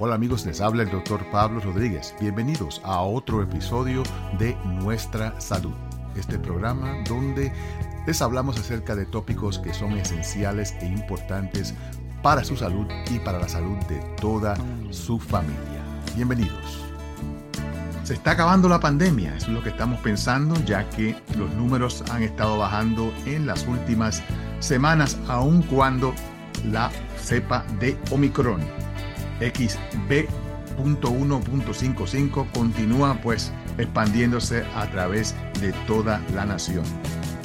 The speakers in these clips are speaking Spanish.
Hola amigos, les habla el doctor Pablo Rodríguez. Bienvenidos a otro episodio de Nuestra Salud, este programa donde les hablamos acerca de tópicos que son esenciales e importantes para su salud y para la salud de toda su familia. Bienvenidos. Se está acabando la pandemia, es lo que estamos pensando, ya que los números han estado bajando en las últimas semanas, aun cuando la cepa de Omicron XB.1.55 continúa pues expandiéndose a través de toda la nación.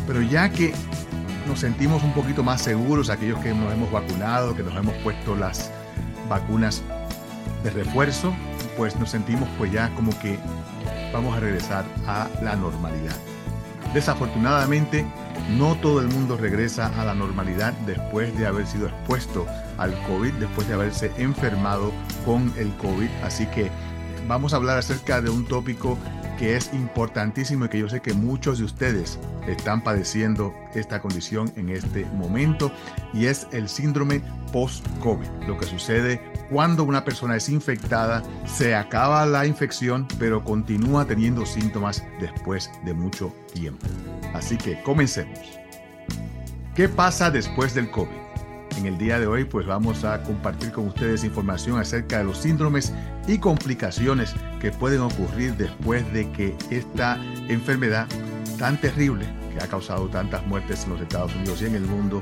Pero ya que nos sentimos un poquito más seguros, aquellos que nos hemos vacunado, que nos hemos puesto las vacunas de refuerzo, pues nos sentimos pues ya como que vamos a regresar a la normalidad. Desafortunadamente, no todo el mundo regresa a la normalidad después de haber sido expuesto al COVID, después de haberse enfermado con el COVID. Así que vamos a hablar acerca de un tópico que es importantísimo y que yo sé que muchos de ustedes están padeciendo esta condición en este momento y es el síndrome post-COVID. Lo que sucede cuando una persona es infectada, se acaba la infección, pero continúa teniendo síntomas después de mucho tiempo. Así que comencemos. ¿Qué pasa después del COVID? En el día de hoy pues vamos a compartir con ustedes información acerca de los síndromes y complicaciones que pueden ocurrir después de que esta enfermedad tan terrible que ha causado tantas muertes en los Estados Unidos y en el mundo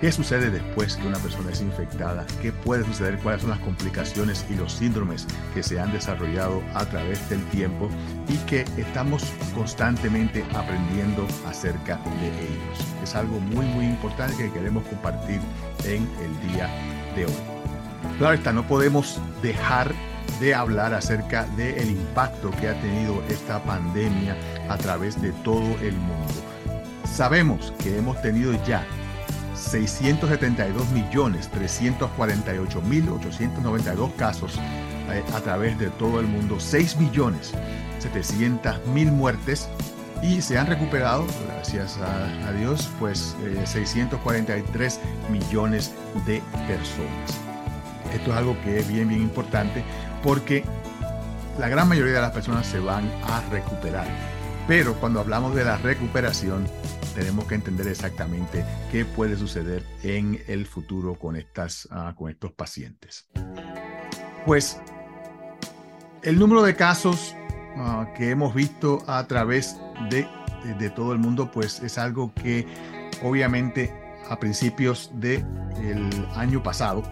¿Qué sucede después que una persona es infectada? ¿Qué puede suceder? ¿Cuáles son las complicaciones y los síndromes que se han desarrollado a través del tiempo y que estamos constantemente aprendiendo acerca de ellos? Es algo muy muy importante que queremos compartir en el día de hoy. Claro está, no podemos dejar de hablar acerca del impacto que ha tenido esta pandemia a través de todo el mundo. Sabemos que hemos tenido ya 672 millones 348 mil 892 casos eh, a través de todo el mundo, 6 millones 700 mil muertes y se han recuperado, gracias a, Dios, pues 643 eh, millones de personas. Esto es algo que es bien, bien importante porque la gran mayoría de las personas se van a recuperar. Pero cuando hablamos de la recuperación, tenemos que entender exactamente qué puede suceder en el futuro con, estas, ah, con estos pacientes. Pues el número de casos ah, que hemos visto a través de, de, todo el mundo, pues es algo que obviamente a principios del año pasado,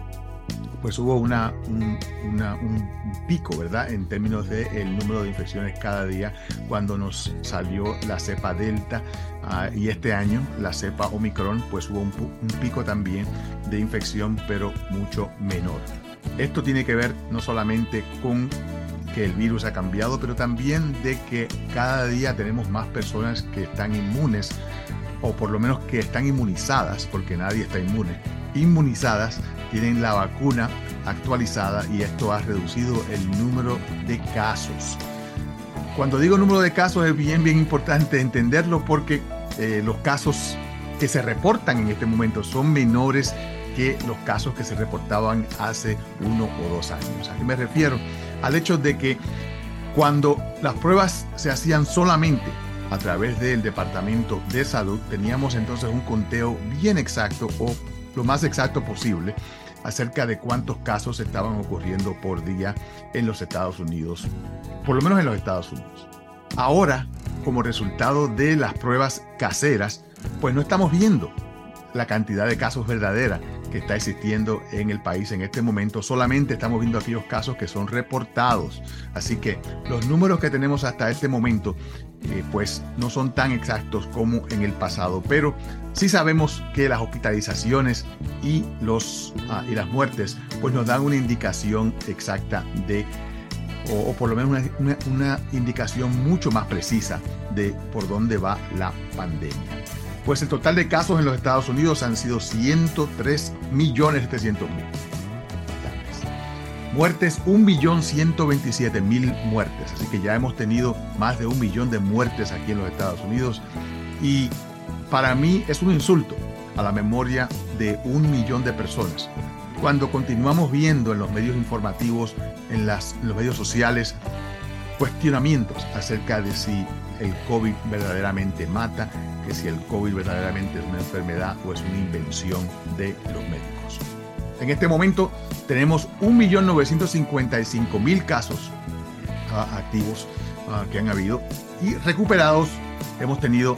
pues hubo una, un, pico, ¿verdad? En términos del el número de infecciones cada día cuando nos salió la cepa Delta ah, y este año la cepa Omicron, pues hubo un, un pico también de infección, pero mucho menor. Esto tiene que ver no solamente con que el virus ha cambiado, pero también de que cada día tenemos más personas que están inmunes, o por lo menos que están inmunizadas, porque nadie está inmune, inmunizadas tienen la vacuna actualizada y esto ha reducido el número de casos. Cuando digo número de casos es bien, bien importante entenderlo porque eh, los casos que se reportan en este momento son menores que los casos que se reportaban hace uno o dos años. ¿A qué me refiero? Al hecho de que cuando las pruebas se hacían solamente a través del Departamento de Salud, teníamos entonces un conteo bien exacto o lo más exacto posible acerca de cuántos casos estaban ocurriendo por día en los Estados Unidos, por lo menos en los Estados Unidos. Ahora, como resultado de las pruebas caseras, pues no estamos viendo la cantidad de casos verdadera que está existiendo en el país en este momento. Solamente estamos viendo aquellos casos que son reportados. Así que los números que tenemos hasta este momento eh, pues no son tan exactos como en el pasado, pero sí sabemos que las hospitalizaciones y, los, ah, y las muertes pues nos dan una indicación exacta de, o, por lo menos una, una, indicación mucho más precisa de por dónde va la pandemia. Pues el total de casos en los Estados Unidos han sido 103 millones Muertes, 1.127.000 muertes. Así que ya hemos tenido más de un millón de muertes aquí en los Estados Unidos. Y para mí es un insulto a la memoria de un millón de personas cuando continuamos viendo en los medios informativos, en, los medios sociales, cuestionamientos acerca de si el COVID verdaderamente mata, que si el COVID verdaderamente es una enfermedad o es una invención de los médicos. En este momento tenemos 1.955.000 casos uh, activos uh, que han habido y recuperados hemos tenido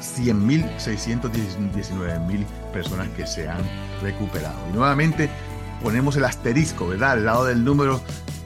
100.619.000 personas que se han recuperado. Y nuevamente ponemos el asterisco, ¿verdad? Al lado del número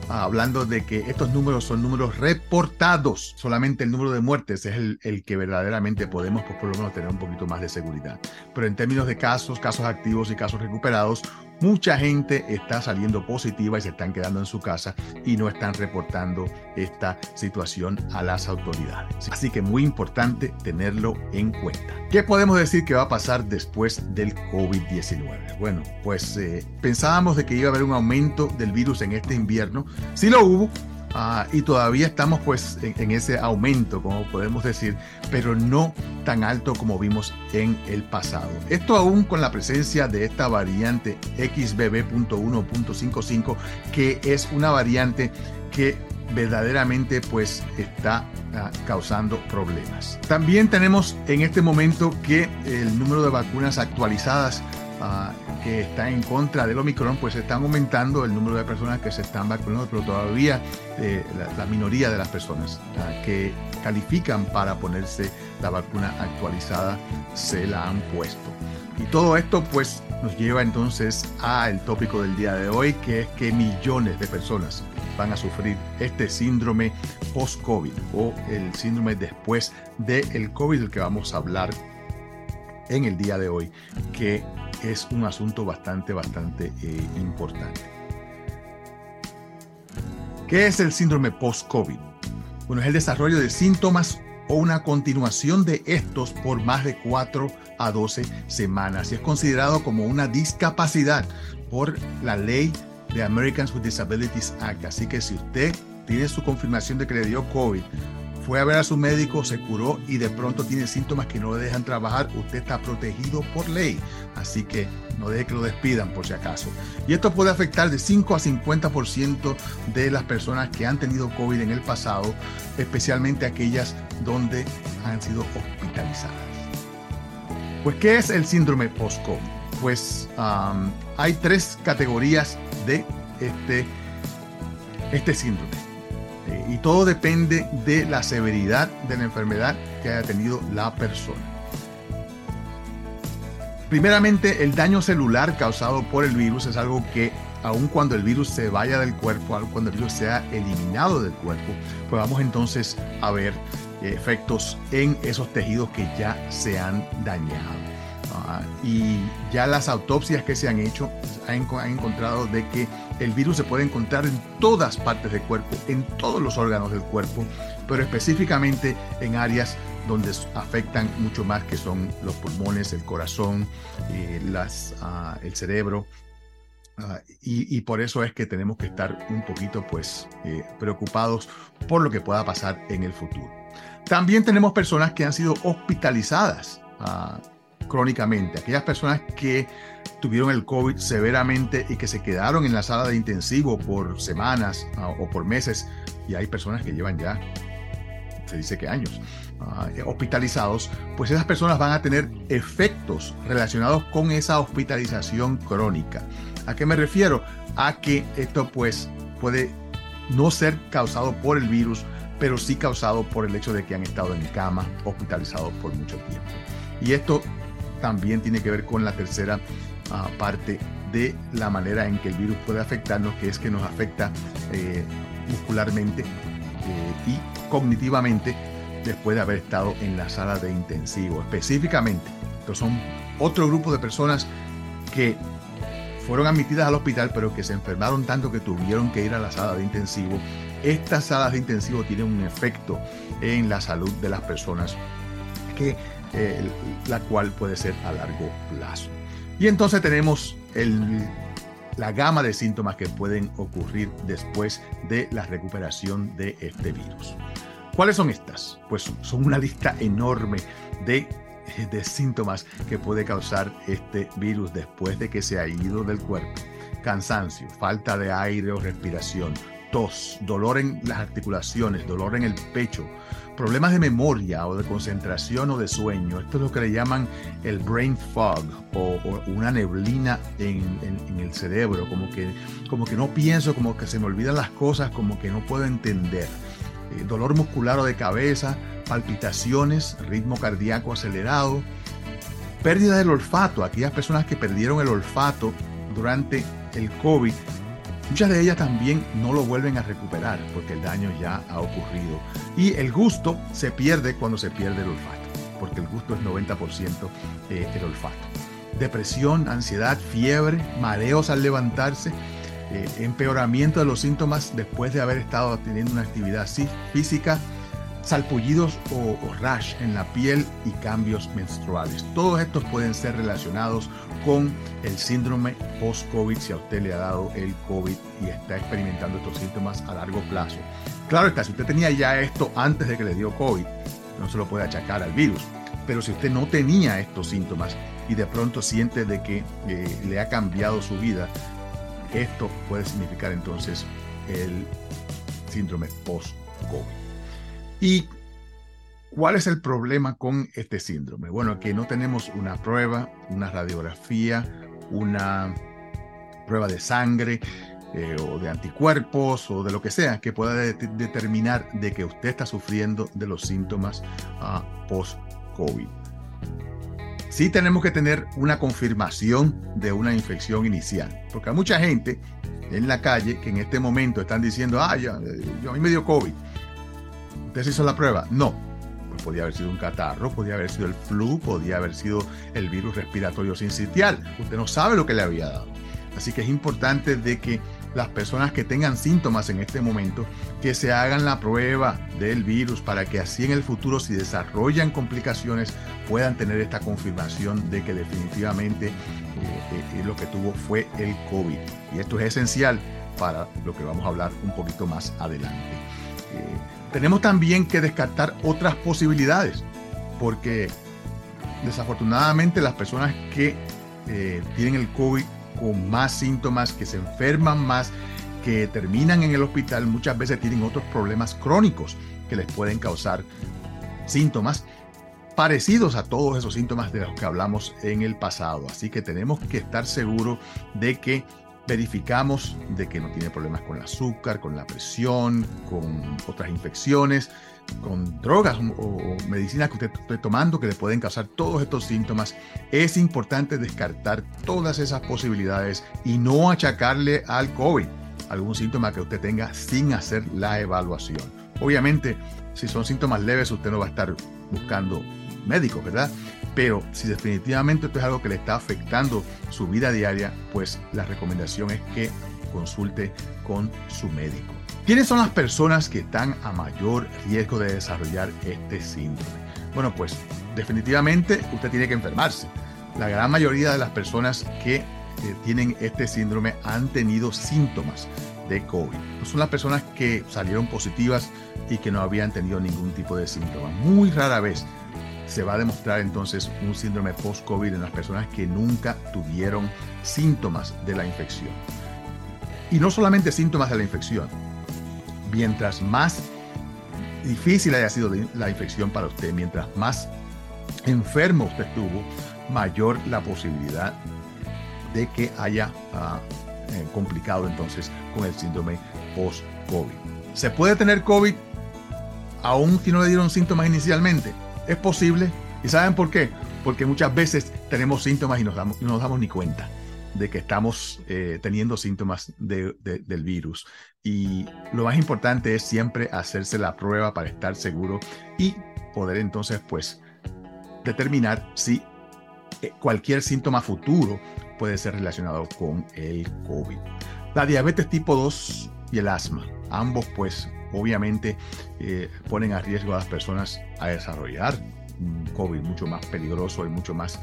hablando de que estos números son números reportados. Solamente el número de muertes es el, que verdaderamente podemos, pues, por lo menos, tener un poquito más de seguridad. Pero en términos de casos, casos activos y casos recuperados, mucha gente está saliendo positiva y se están quedando en su casa y no están reportando esta situación a las autoridades. Así que muy importante tenerlo en cuenta. ¿Qué podemos decir que va a pasar después del COVID-19? Bueno, pues eh, pensábamos de que iba a haber un aumento del virus en este invierno. Sí lo hubo, Ah, y todavía estamos pues en, ese aumento, como podemos decir, pero no tan alto como vimos en el pasado. Esto aún con la presencia de esta variante XBB.1.55, que es una variante que verdaderamente pues está ah, causando problemas. También tenemos en este momento que el número de vacunas actualizadas uh, que está en contra del Omicron, pues están aumentando el número de personas que se están vacunando, pero todavía eh, la, minoría de las personas que califican para ponerse la vacuna actualizada se la han puesto. Y todo esto pues nos lleva entonces al tópico del día de hoy, que es que millones de personas van a sufrir este síndrome post-COVID o el síndrome después del COVID del que vamos a hablar en el día de hoy, que es un asunto bastante, bastante eh, importante. ¿Qué es el síndrome post-COVID? Bueno, es el desarrollo de síntomas o una continuación de estos por más de 4 a 12 semanas y es considerado como una discapacidad por la ley de Americans with Disabilities Act. Así que si usted tiene su confirmación de que le dio COVID fue a ver a su médico, se curó y de pronto tiene síntomas que no le dejan trabajar, usted está protegido por ley. Así que no deje que lo despidan por si acaso. Y esto puede afectar de 5 a 50% de las personas que han tenido COVID en el pasado, especialmente aquellas donde han sido hospitalizadas. Pues, ¿qué es el síndrome post-COVID? Pues hay tres categorías de este, este síndrome. Eh, y todo depende de la severidad de la enfermedad que haya tenido la persona. Primeramente, el daño celular causado por el virus es algo que aun cuando el virus se vaya del cuerpo, aun cuando el virus sea eliminado del cuerpo, pues vamos entonces a ver eh, efectos en esos tejidos que ya se han dañado. Ah, y ya las autopsias que se han hecho han, encontrado de que el virus se puede encontrar en todas partes del cuerpo, en todos los órganos del cuerpo, pero específicamente en áreas donde afectan mucho más que son los pulmones, el corazón, eh, ah, el cerebro. Ah, y, por eso es que tenemos que estar un poquito pues eh, preocupados por lo que pueda pasar en el futuro. También tenemos personas que han sido hospitalizadas crónicamente, aquellas personas que tuvieron el COVID severamente y que se quedaron en la sala de intensivo por semanas ah, o por meses, y hay personas que llevan ya, se dice que años, ah, hospitalizados, pues esas personas van a tener efectos relacionados con esa hospitalización crónica. ¿A qué me refiero? A que esto pues puede no ser causado por el virus, pero sí causado por el hecho de que han estado en cama hospitalizados por mucho tiempo. Y esto también tiene que ver con la tercera ah, parte de la manera en que el virus puede afectarnos, que es que nos afecta eh, muscularmente eh, y cognitivamente después de haber estado en la sala de intensivo. Específicamente, estos son otro grupo de personas que fueron admitidas al hospital, pero que se enfermaron tanto que tuvieron que ir a la sala de intensivo. Estas salas de intensivo tienen un efecto en la salud de las personas que la cual puede ser a largo plazo. Y entonces tenemos la gama de síntomas que pueden ocurrir después de la recuperación de este virus. ¿Cuáles son estas? Pues son una lista enorme de síntomas que puede causar este virus después de que se ha ido del cuerpo. Cansancio, falta de aire o respiración, tos, dolor en las articulaciones, dolor en el pecho, problemas de memoria o de concentración o de sueño. Esto es lo que le llaman el brain fog o, una neblina en, el cerebro, como que, como que no pienso, como que se me olvidan las cosas, como que no puedo entender. Eh, dolor muscular o de cabeza, palpitaciones, ritmo cardíaco acelerado, pérdida del olfato, aquellas personas que perdieron el olfato durante el COVID Muchas de ellas también no lo vuelven a recuperar porque el daño ya ha ocurrido. Y el gusto se pierde cuando se pierde el olfato, porque el gusto es 90% eh, el olfato. Depresión, ansiedad, fiebre, mareos al levantarse, eh, empeoramiento de los síntomas después de haber estado teniendo una actividad física, salpullidos o, rash en la piel y cambios menstruales. Todos estos pueden ser relacionados con el síndrome post-COVID si a usted le ha dado el COVID y está experimentando estos síntomas a largo plazo. Claro está, si usted tenía ya esto antes de que le dio COVID, no se lo puede achacar al virus. Pero si usted no tenía estos síntomas y de pronto siente de que eh, le ha cambiado su vida, esto puede significar entonces el síndrome post-COVID. ¿Y cuál es el problema con este síndrome? Bueno, que no tenemos una prueba, una radiografía, una prueba de sangre eh, o de anticuerpos o de lo que sea que pueda determinar de que usted está sufriendo de los síntomas ah, post-COVID. Sí tenemos que tener una confirmación de una infección inicial, porque hay mucha gente en la calle que en este momento están diciendo, ah, ya, yo, a mí me dio COVID ¿Usted se hizo la prueba? No. Pues podía haber sido un catarro, podía haber sido el flu, podía haber sido el virus respiratorio sincitial. Usted no sabe lo que le había dado. Así que es importante de que las personas que tengan síntomas en este momento, que se hagan la prueba del virus para que así en el futuro, si desarrollan complicaciones, puedan tener esta confirmación de que definitivamente eh, eh, lo que tuvo fue el COVID. Y esto es esencial para lo que vamos a hablar un poquito más adelante. Eh, tenemos también que descartar otras posibilidades, porque desafortunadamente las personas que eh, tienen el COVID con más síntomas, que se enferman más, que terminan en el hospital, muchas veces tienen otros problemas crónicos que les pueden causar síntomas parecidos a todos esos síntomas de los que hablamos en el pasado. Así que tenemos que estar seguros de que verificamos de que no tiene problemas con el azúcar, con la presión, con otras infecciones, con drogas o, medicinas que usted esté tomando que le pueden causar todos estos síntomas, es importante descartar todas esas posibilidades y no achacarle al COVID algún síntoma que usted tenga sin hacer la evaluación. Obviamente, si son síntomas leves, usted no va a estar buscando médicos, ¿verdad? Pero si definitivamente esto es algo que le está afectando su vida diaria, pues la recomendación es que consulte con su médico. ¿Quiénes son las personas que están a mayor riesgo de desarrollar este síndrome? Bueno, pues definitivamente usted tiene que enfermarse. La gran mayoría de las personas que eh, tienen este síndrome han tenido síntomas de COVID. No son las personas que salieron positivas y que no habían tenido ningún tipo de síntoma. Muy rara vez se va a demostrar entonces un síndrome post-COVID en las personas que nunca tuvieron síntomas de la infección. Y no solamente síntomas de la infección. Mientras más difícil haya sido la infección para usted, mientras más enfermo usted estuvo, mayor la posibilidad de que haya ah, eh, complicado entonces con el síndrome post-COVID. ¿Se puede tener COVID aún si no le dieron síntomas inicialmente? Es posible. ¿Y saben por qué? Porque muchas veces tenemos síntomas y nos damos, no nos damos ni cuenta de que estamos eh, teniendo síntomas del virus. Y lo más importante es siempre hacerse la prueba para estar seguro y poder entonces pues determinar si eh, cualquier síntoma futuro puede ser relacionado con el COVID. La diabetes tipo 2 y el asma, ambos pues obviamente eh, ponen a riesgo a las personas a desarrollar un COVID mucho más peligroso y mucho más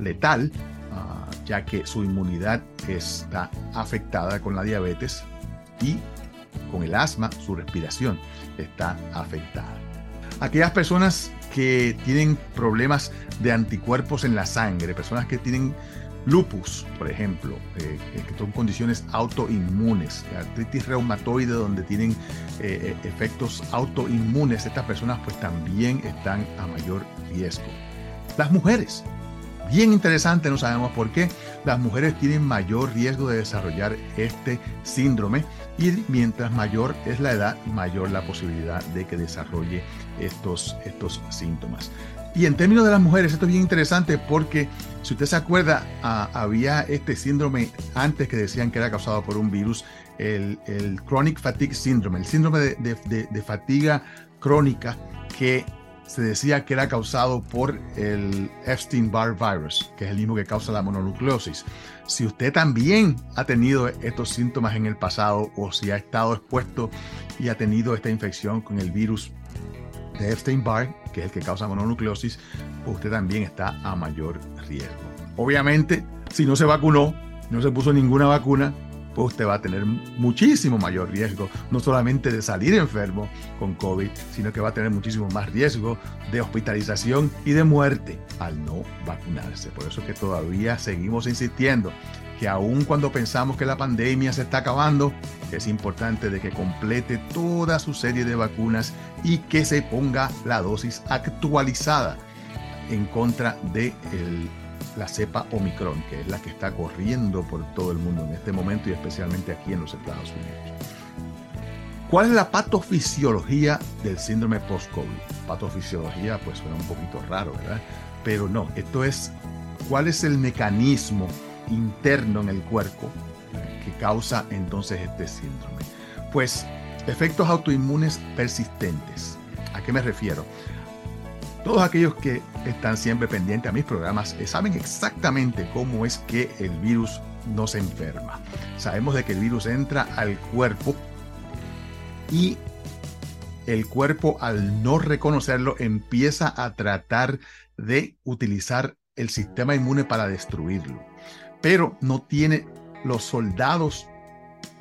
letal, ah, ya que su inmunidad está afectada con la diabetes y con el asma su respiración está afectada. Aquellas personas que tienen problemas de anticuerpos en la sangre, personas que tienen lupus, por ejemplo, eh, eh, que son condiciones autoinmunes, artritis reumatoide donde tienen eh, efectos autoinmunes, estas personas pues también están a mayor riesgo. Las mujeres, bien interesante, no sabemos por qué, las mujeres tienen mayor riesgo de desarrollar este síndrome y mientras mayor es la edad, mayor la posibilidad de que desarrolle estos, estos síntomas. Y en términos de las mujeres, esto es bien interesante porque si usted se acuerda, ah, había este síndrome antes que decían que era causado por un virus, el, Chronic Fatigue Syndrome, el síndrome de, fatiga crónica que se decía que era causado por el Epstein-Barr virus, que es el mismo que causa la mononucleosis. Si usted también ha tenido estos síntomas en el pasado o si ha estado expuesto y ha tenido esta infección con el virus de Epstein-Barr, que es el que causa mononucleosis, usted también está a mayor riesgo. Obviamente, si no se vacunó, no se puso ninguna vacuna, pues usted va a tener muchísimo mayor riesgo, no solamente de salir enfermo con COVID, sino que va a tener muchísimo más riesgo de hospitalización y de muerte al no vacunarse. Por eso es que todavía seguimos insistiendo que aun cuando pensamos que la pandemia se está acabando, es importante de que complete toda su serie de vacunas y que se ponga la dosis actualizada en contra de la cepa Omicron, que es la que está corriendo por todo el mundo en este momento y especialmente aquí en los Estados Unidos. ¿Cuál es la patofisiología del síndrome post-COVID? Patofisiología, pues suena un poquito raro, ¿verdad? Pero no, esto es cuál es el mecanismo interno en el cuerpo que causa entonces este síndrome. Pues efectos autoinmunes persistentes. ¿A qué me refiero? Todos aquellos que están siempre pendientes a mis programas eh, saben exactamente cómo es que el virus no se enferma. Sabemos de que el virus entra al cuerpo y el cuerpo al no reconocerlo empieza a tratar de utilizar el sistema inmune para destruirlo pero no tiene los soldados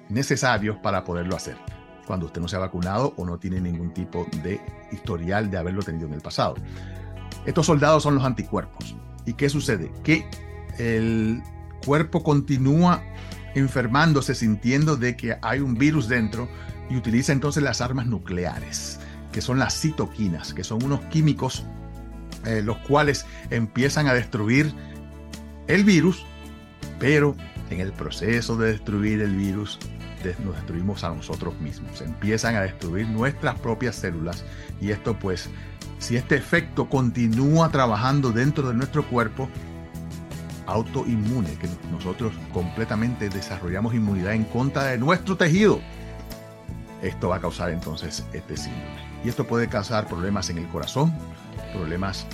necesarios para poderlo hacer cuando usted no se ha vacunado o no tiene ningún tipo de historial de haberlo tenido en el pasado. Estos soldados son los anticuerpos. ¿Y qué sucede? Que el cuerpo continúa enfermándose sintiendo de que hay un virus dentro y utiliza entonces las armas nucleares, que son las citoquinas, que son unos químicos eh, los cuales empiezan a destruir el virus pero en el proceso de destruir el virus, nos destruimos a nosotros mismos. Empiezan a destruir nuestras propias células y esto pues, si este efecto continúa trabajando dentro de nuestro cuerpo, autoinmune, que nosotros completamente desarrollamos inmunidad en contra de nuestro tejido, esto va a causar entonces este síndrome. Y esto puede causar problemas en el corazón, problemas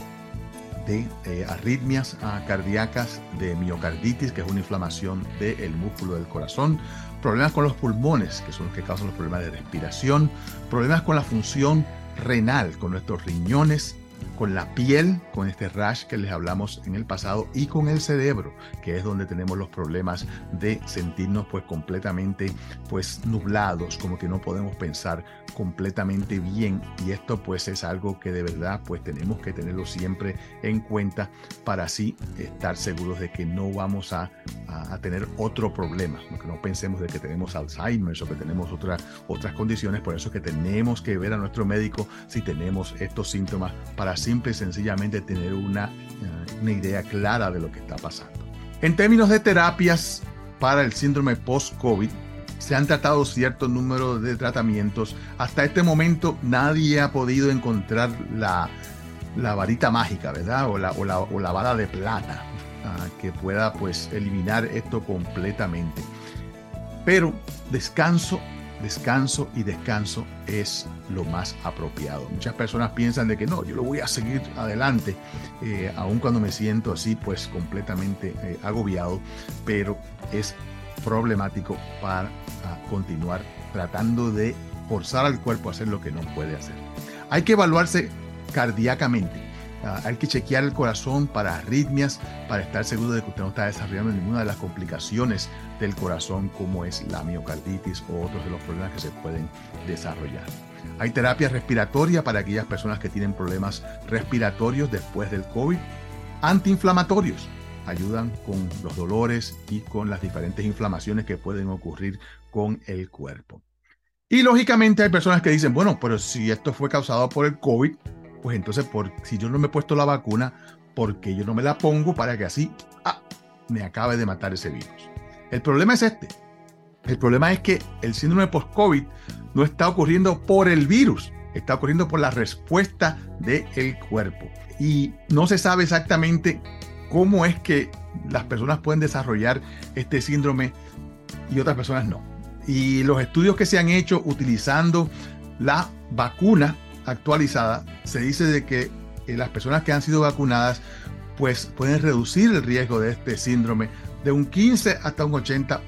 de eh, arritmias ah, cardíacas, de miocarditis, que es una inflamación del músculo del corazón, problemas con los pulmones, que son los que causan los problemas de respiración, problemas con la función renal, con nuestros riñones, con la piel, con este rash que les hablamos en el pasado, y con el cerebro, que es donde tenemos los problemas de sentirnos pues completamente pues nublados, como que no podemos pensar completamente bien. Y esto pues es algo que de verdad pues tenemos que tenerlo siempre en cuenta para así estar seguros de que no vamos a, a, tener otro problema, que no pensemos de que tenemos Alzheimer o que tenemos otras otras condiciones, por eso es que tenemos que ver a nuestro médico si tenemos estos síntomas para simple y sencillamente tener una, eh, una idea clara de lo que está pasando. En términos de terapias para el síndrome post-COVID, se han tratado cierto número de tratamientos. Hasta este momento nadie ha podido encontrar la, la varita mágica, ¿verdad? O la, o la, o la vara de plata ah, que pueda pues eliminar esto completamente. Pero descanso descanso y descanso es lo más apropiado. Muchas personas piensan de que no, yo lo voy a seguir adelante, eh, aun cuando me siento así, pues completamente eh, agobiado, pero es problemático para continuar tratando de forzar al cuerpo a hacer lo que no puede hacer. Hay que evaluarse cardíacamente Ah, hay que chequear el corazón para arritmias, para estar seguro de que usted no está desarrollando ninguna de las complicaciones del corazón, como es la miocarditis o otros de los problemas que se pueden desarrollar. Hay terapia respiratoria para aquellas personas que tienen problemas respiratorios después del COVID. Antiinflamatorios ayudan con los dolores y con las diferentes inflamaciones que pueden ocurrir con el cuerpo. Y lógicamente hay personas que dicen, bueno, pero si esto fue causado por el COVID, pues entonces por, si yo no me he puesto la vacuna, ¿por qué yo no me la pongo para que así ah, me acabe de matar ese virus? El problema es este. El problema es que el síndrome post-COVID no está ocurriendo por el virus, está ocurriendo por la respuesta del cuerpo. Y no se sabe exactamente cómo es que las personas pueden desarrollar este síndrome y otras personas no. Y los estudios que se han hecho utilizando la vacuna actualizada, se dice de que eh, las personas que han sido vacunadas pues pueden reducir el riesgo de este síndrome de un 15 hasta un 80%.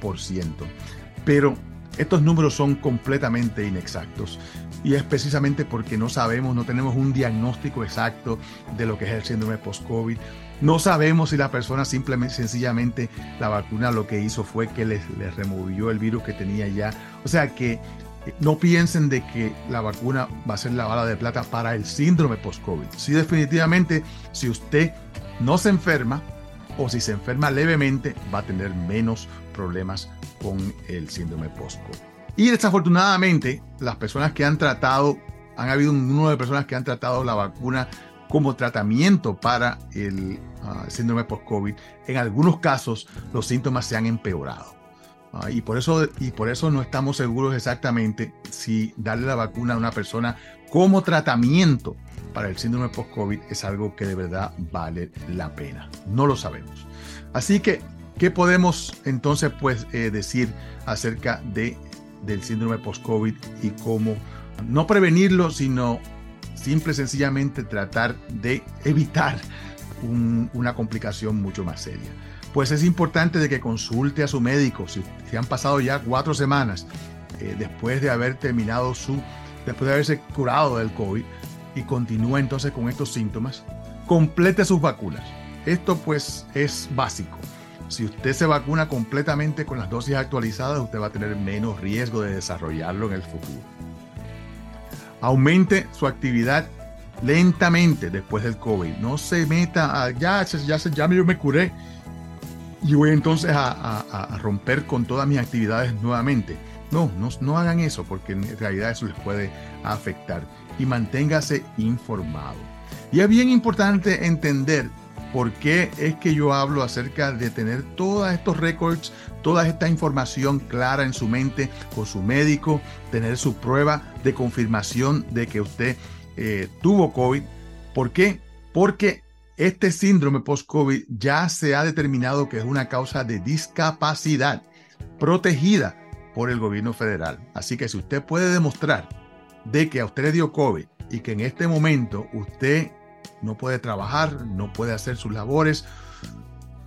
Pero estos números son completamente inexactos y es precisamente porque no sabemos, no tenemos un diagnóstico exacto de lo que es el síndrome post-COVID. No sabemos si la persona simplemente, sencillamente, la vacuna lo que hizo fue que les, les removió el virus que tenía ya. O sea que no piensen de que la vacuna va a ser la bala de plata para el síndrome post-COVID. Sí, definitivamente, si usted no se enferma o si se enferma levemente, va a tener menos problemas con el síndrome post-COVID. Y desafortunadamente, las personas que han tratado, han habido un número de personas que han tratado la vacuna como tratamiento para el ah, síndrome post-COVID, en algunos casos los síntomas se han empeorado. Ah, y, por eso, y por eso no estamos seguros exactamente si darle la vacuna a una persona como tratamiento para el síndrome post-COVID es algo que de verdad vale la pena. No lo sabemos. Así que ¿Qué podemos entonces pues, eh, decir acerca de, del síndrome post-COVID y cómo no prevenirlo, sino simple y sencillamente tratar de evitar una complicación mucho más seria? Pues es importante de que consulte a su médico. Si, han pasado ya cuatro semanas eh, después de haber terminado su, después de haberse curado del COVID y continúa entonces con estos síntomas, complete sus vacunas. Esto pues es básico. Si usted se vacuna completamente con las dosis actualizadas, usted va a tener menos riesgo de desarrollarlo en el futuro. Aumente su actividad lentamente después del COVID. No se meta a, ya, ya, ya yo me curé y voy entonces a, romper con todas mis actividades nuevamente. No, no, no hagan eso porque en realidad eso les puede afectar. Y manténgase informado. Y es bien importante entender por qué es que yo hablo acerca de tener todos estos récords, toda esta información clara en su mente con su médico, tener su prueba de confirmación de que usted eh, tuvo COVID. ¿Por qué? Porque este síndrome post-COVID ya se ha determinado que es una causa de discapacidad protegida por el gobierno federal. Así que si usted puede demostrar de que a usted le dio COVID y que en este momento usted no puede trabajar, no puede hacer sus labores,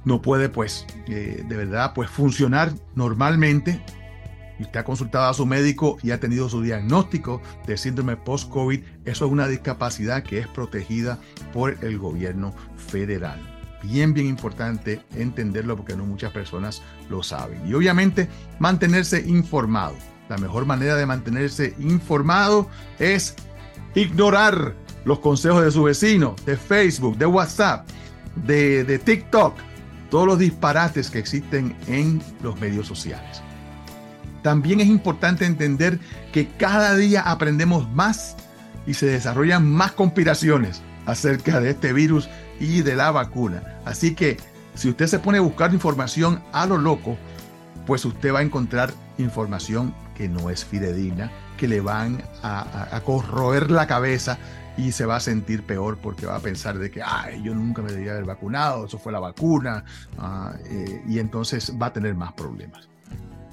no puede pues eh, de verdad pues funcionar normalmente. Y usted ha consultado a su médico y ha tenido su diagnóstico de síndrome post-COVID. Eso es una discapacidad que es protegida por el gobierno federal. Bien, bien importante entenderlo porque no muchas personas lo saben. Y obviamente mantenerse informado. La mejor manera de mantenerse informado es ignorar los consejos de su vecino, de Facebook, de WhatsApp, de, de TikTok, todos los disparates que existen en los medios sociales. También es importante entender que cada día aprendemos más y se desarrollan más conspiraciones acerca de este virus y de la vacuna. Así que si usted se pone a buscar información a lo loco, pues usted va a encontrar información que no es fidedigna, que le van a, corroer la cabeza y se va a sentir peor porque va a pensar de que, ay, yo nunca me debía haber vacunado, eso fue la vacuna, ah, eh, y entonces va a tener más problemas.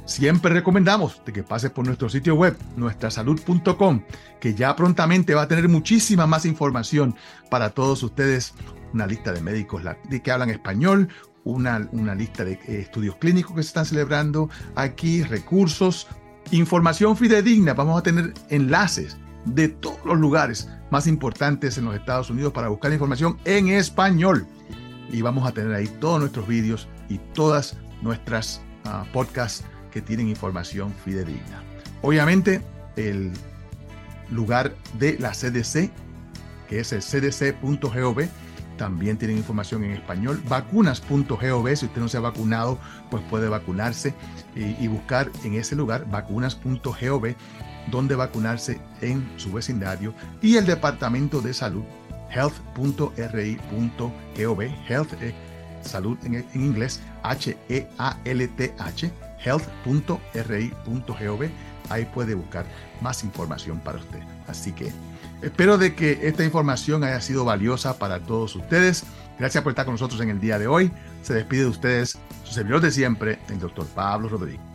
Siempre recomendamos de que pases por nuestro sitio web, nuestrasalud.com, que ya prontamente va a tener muchísima más información para todos ustedes, una lista de médicos que hablan español, una, una lista de eh, estudios clínicos que se están celebrando aquí, recursos, información fidedigna, vamos a tener enlaces de todos los lugares más importantes en los Estados Unidos para buscar información en español. Y vamos a tener ahí todos nuestros vídeos y todas nuestras ah, podcasts que tienen información fidedigna. Obviamente, el lugar de la CDC, que es el cdc.gov. También tienen información en español. Vacunas.gov, si usted no se ha vacunado, pues puede vacunarse y, buscar en ese lugar vacunas.gov donde vacunarse en su vecindario. Y el Departamento de Salud, health.ri.gov, health, eh, salud en, en inglés, H-E-A-L-T-H, health.ri.gov. Ahí puede buscar más información para usted. Así que espero de que esta información haya sido valiosa para todos ustedes. Gracias por estar con nosotros en el día de hoy. Se despide de ustedes su servidor de siempre, el doctor Pablo Rodríguez.